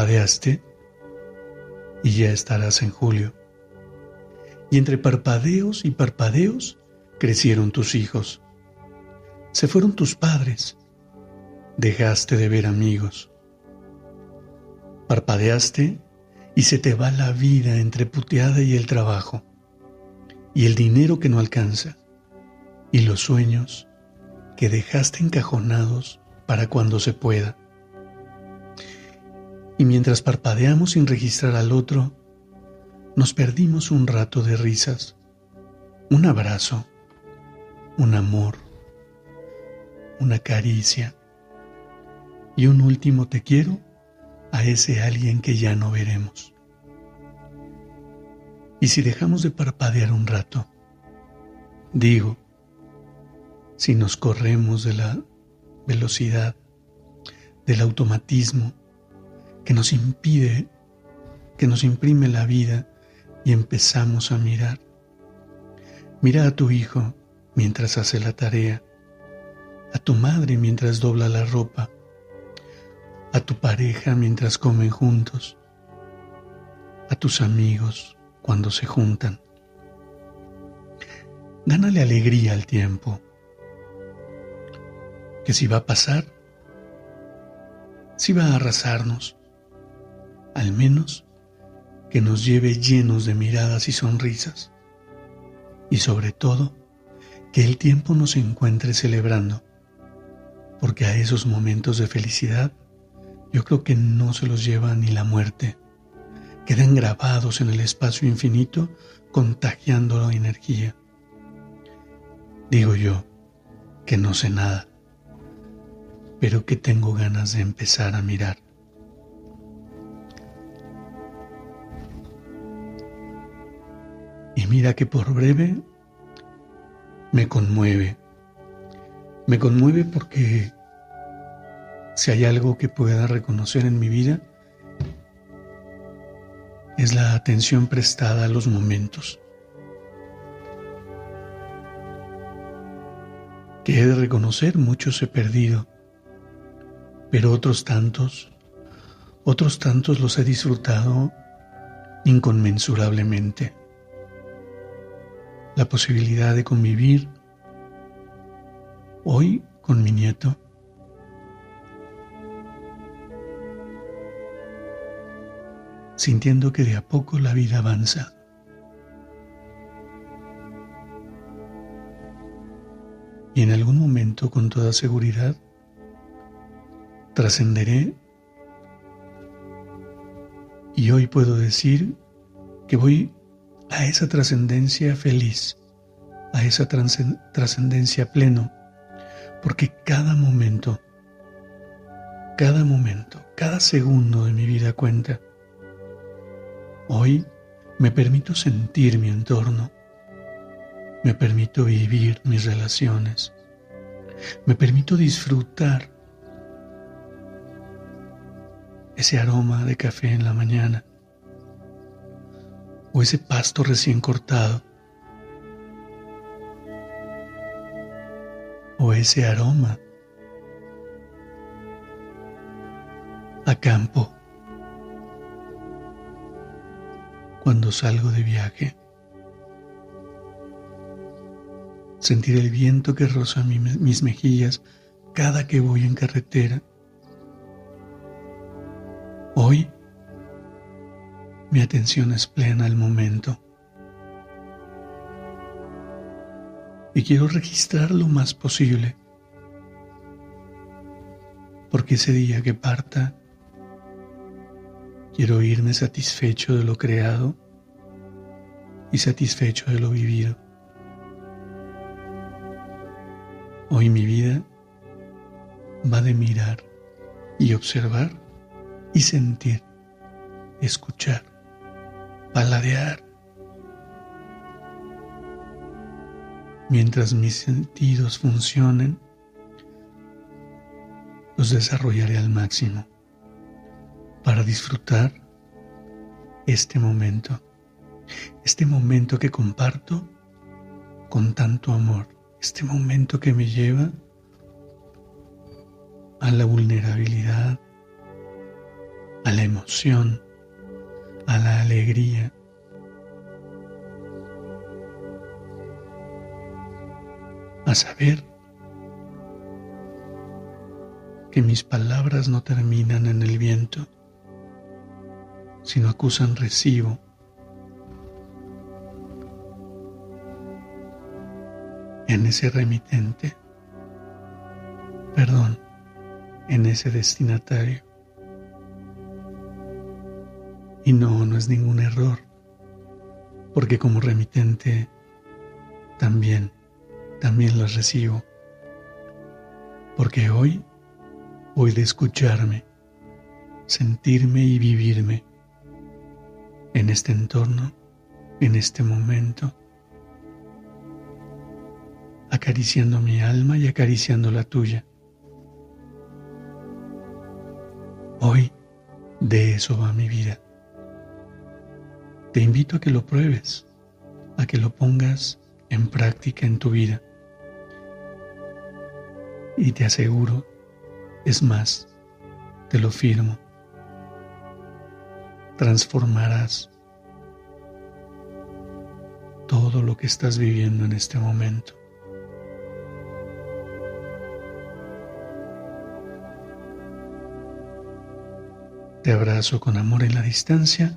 Parpadeaste y ya estarás en julio. Y entre parpadeos y parpadeos crecieron tus hijos. Se fueron tus padres. Dejaste de ver amigos. Parpadeaste y se te va la vida entre puteada y el trabajo, y el dinero que no alcanza, y los sueños que dejaste encajonados para cuando se pueda. Y mientras parpadeamos sin registrar al otro, nos perdimos un rato de risas, un abrazo, un amor, una caricia y un último te quiero a ese alguien que ya no veremos. Y si dejamos de parpadear un rato, digo, si nos corremos de la velocidad, del automatismo, que nos impide, que nos imprime la vida y empezamos a mirar. Mira a tu hijo mientras hace la tarea, a tu madre mientras dobla la ropa, a tu pareja mientras comen juntos, a tus amigos cuando se juntan. Gánale alegría al tiempo, que si va a pasar, si va a arrasarnos, al menos que nos lleve llenos de miradas y sonrisas, y sobre todo, que el tiempo nos encuentre celebrando, porque a esos momentos de felicidad yo creo que no se los lleva ni la muerte, quedan grabados en el espacio infinito contagiando la energía. Digo yo que no sé nada, pero que tengo ganas de empezar a mirar. Y mira que por breve me conmueve. Me conmueve porque si hay algo que pueda reconocer en mi vida, es la atención prestada a los momentos. Que he de reconocer, muchos he perdido, pero otros tantos, otros tantos los he disfrutado inconmensurablemente la posibilidad de convivir hoy con mi nieto. sintiendo que de a poco la vida avanza. Y en algún momento, con toda seguridad, trascenderé y hoy puedo decir que voy a esa trascendencia feliz, a esa trascendencia pleno, porque cada momento, cada momento, cada segundo de mi vida cuenta. Hoy me permito sentir mi entorno, me permito vivir mis relaciones, me permito disfrutar ese aroma de café en la mañana, o ese pasto recién cortado, o ese aroma a campo cuando salgo de viaje. Sentir el viento que roza mis mejillas cada que voy en carretera. Hoy mi atención es plena al momento. Y quiero registrar lo más posible. Porque ese día que parta, quiero irme satisfecho de lo creado y satisfecho de lo vivido. Hoy mi vida va de mirar y observar y sentir, escuchar, paladear. Mientras mis sentidos funcionen, los desarrollaré al máximo para disfrutar este momento, este momento que comparto con tanto amor, este momento que me lleva a la vulnerabilidad, a la emoción, a la alegría. A saber que mis palabras no terminan en el viento, sino acusan recibo. En ese remitente, perdón, en ese destinatario. Y no, no es ningún error, porque como remitente también, también las recibo. Porque hoy, hoy de escucharme, sentirme y vivirme en este entorno, en este momento, acariciando mi alma y acariciando la tuya. Hoy de eso va mi vida. Te invito a que lo pruebes, a que lo pongas en práctica en tu vida. Y te aseguro, es más, te lo firmo, transformarás todo lo que estás viviendo en este momento. Te abrazo con amor en la distancia